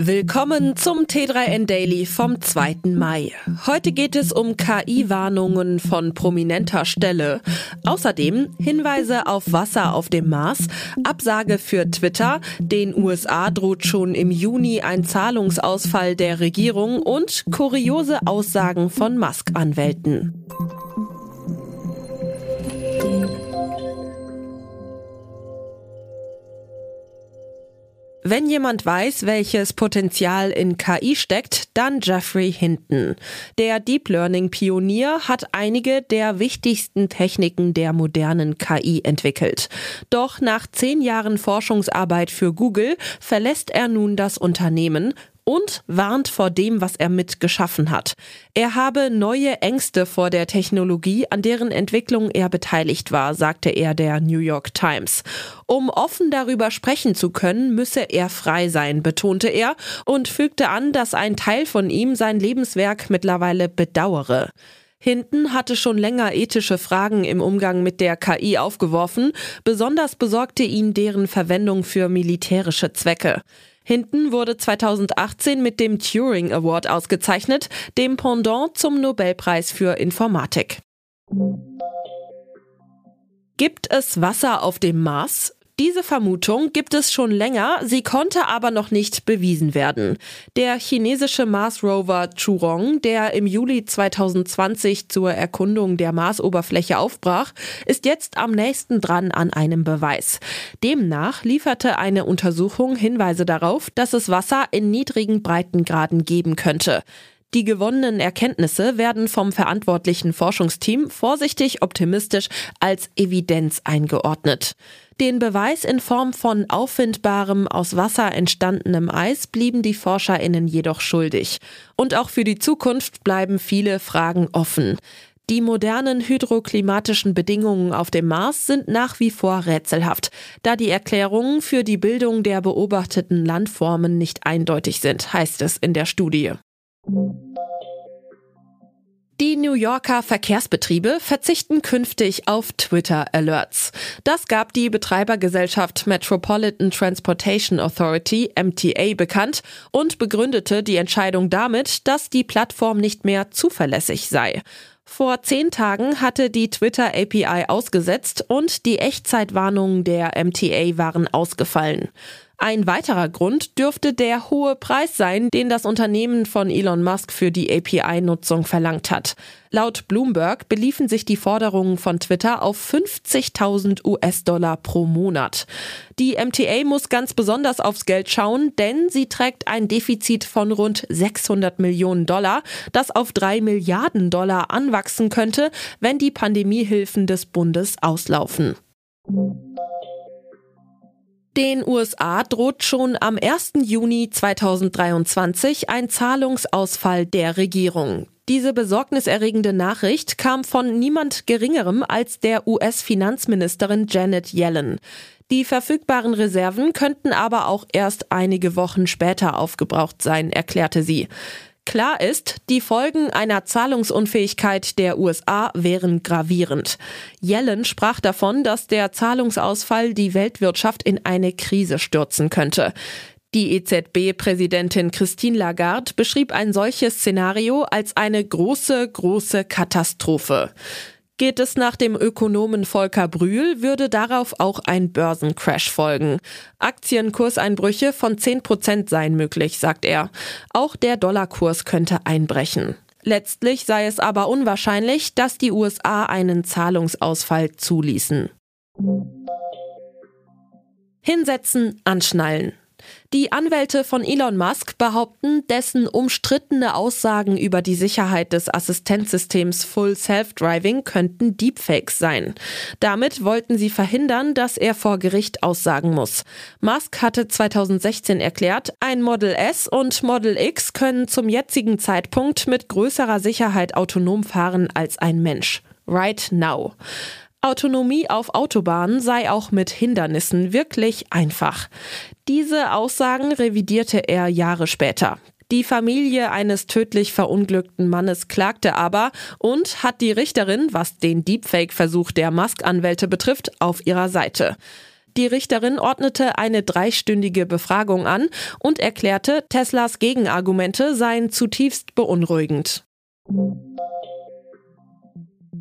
Willkommen zum T3N Daily vom 2. Mai. Heute geht es um KI-Warnungen von prominenter Stelle. Außerdem Hinweise auf Wasser auf dem Mars, Absage für Twitter, den USA droht schon im Juni ein Zahlungsausfall der Regierung und kuriose Aussagen von Musk-Anwälten. Wenn jemand weiß, welches Potenzial in KI steckt, dann Jeffrey Hinton. Der Deep Learning Pionier hat einige der wichtigsten Techniken der modernen KI entwickelt. Doch nach zehn Jahren Forschungsarbeit für Google verlässt er nun das Unternehmen und warnt vor dem, was er mit geschaffen hat. Er habe neue Ängste vor der Technologie, an deren Entwicklung er beteiligt war, sagte er der New York Times. Um offen darüber sprechen zu können, müsse er frei sein, betonte er und fügte an, dass ein Teil von ihm sein Lebenswerk mittlerweile bedauere. Hinten hatte schon länger ethische Fragen im Umgang mit der KI aufgeworfen, besonders besorgte ihn deren Verwendung für militärische Zwecke. Hinten wurde 2018 mit dem Turing Award ausgezeichnet, dem Pendant zum Nobelpreis für Informatik. Gibt es Wasser auf dem Mars? Diese Vermutung gibt es schon länger, sie konnte aber noch nicht bewiesen werden. Der chinesische Mars-Rover Churong, der im Juli 2020 zur Erkundung der Marsoberfläche aufbrach, ist jetzt am nächsten dran an einem Beweis. Demnach lieferte eine Untersuchung Hinweise darauf, dass es Wasser in niedrigen Breitengraden geben könnte. Die gewonnenen Erkenntnisse werden vom verantwortlichen Forschungsteam vorsichtig optimistisch als Evidenz eingeordnet. Den Beweis in Form von auffindbarem, aus Wasser entstandenem Eis blieben die ForscherInnen jedoch schuldig. Und auch für die Zukunft bleiben viele Fragen offen. Die modernen hydroklimatischen Bedingungen auf dem Mars sind nach wie vor rätselhaft, da die Erklärungen für die Bildung der beobachteten Landformen nicht eindeutig sind, heißt es in der Studie. Die New Yorker Verkehrsbetriebe verzichten künftig auf Twitter-Alerts. Das gab die Betreibergesellschaft Metropolitan Transportation Authority MTA bekannt und begründete die Entscheidung damit, dass die Plattform nicht mehr zuverlässig sei. Vor zehn Tagen hatte die Twitter API ausgesetzt und die Echtzeitwarnungen der MTA waren ausgefallen. Ein weiterer Grund dürfte der hohe Preis sein, den das Unternehmen von Elon Musk für die API-Nutzung verlangt hat. Laut Bloomberg beliefen sich die Forderungen von Twitter auf 50.000 US-Dollar pro Monat. Die MTA muss ganz besonders aufs Geld schauen, denn sie trägt ein Defizit von rund 600 Millionen Dollar, das auf drei Milliarden Dollar anwachsen könnte, wenn die Pandemiehilfen des Bundes auslaufen. Den USA droht schon am 1. Juni 2023 ein Zahlungsausfall der Regierung. Diese besorgniserregende Nachricht kam von niemand Geringerem als der US-Finanzministerin Janet Yellen. Die verfügbaren Reserven könnten aber auch erst einige Wochen später aufgebraucht sein, erklärte sie. Klar ist, die Folgen einer Zahlungsunfähigkeit der USA wären gravierend. Yellen sprach davon, dass der Zahlungsausfall die Weltwirtschaft in eine Krise stürzen könnte. Die EZB-Präsidentin Christine Lagarde beschrieb ein solches Szenario als eine große, große Katastrophe. Geht es nach dem Ökonomen Volker Brühl, würde darauf auch ein Börsencrash folgen. Aktienkurseinbrüche von 10 Prozent seien möglich, sagt er. Auch der Dollarkurs könnte einbrechen. Letztlich sei es aber unwahrscheinlich, dass die USA einen Zahlungsausfall zuließen. Hinsetzen, anschnallen. Die Anwälte von Elon Musk behaupten, dessen umstrittene Aussagen über die Sicherheit des Assistenzsystems Full Self-Driving könnten Deepfakes sein. Damit wollten sie verhindern, dass er vor Gericht aussagen muss. Musk hatte 2016 erklärt, ein Model S und Model X können zum jetzigen Zeitpunkt mit größerer Sicherheit autonom fahren als ein Mensch. Right now. Autonomie auf Autobahnen sei auch mit Hindernissen wirklich einfach. Diese Aussagen revidierte er Jahre später. Die Familie eines tödlich verunglückten Mannes klagte aber und hat die Richterin, was den Deepfake-Versuch der Musk-Anwälte betrifft, auf ihrer Seite. Die Richterin ordnete eine dreistündige Befragung an und erklärte, Teslas Gegenargumente seien zutiefst beunruhigend.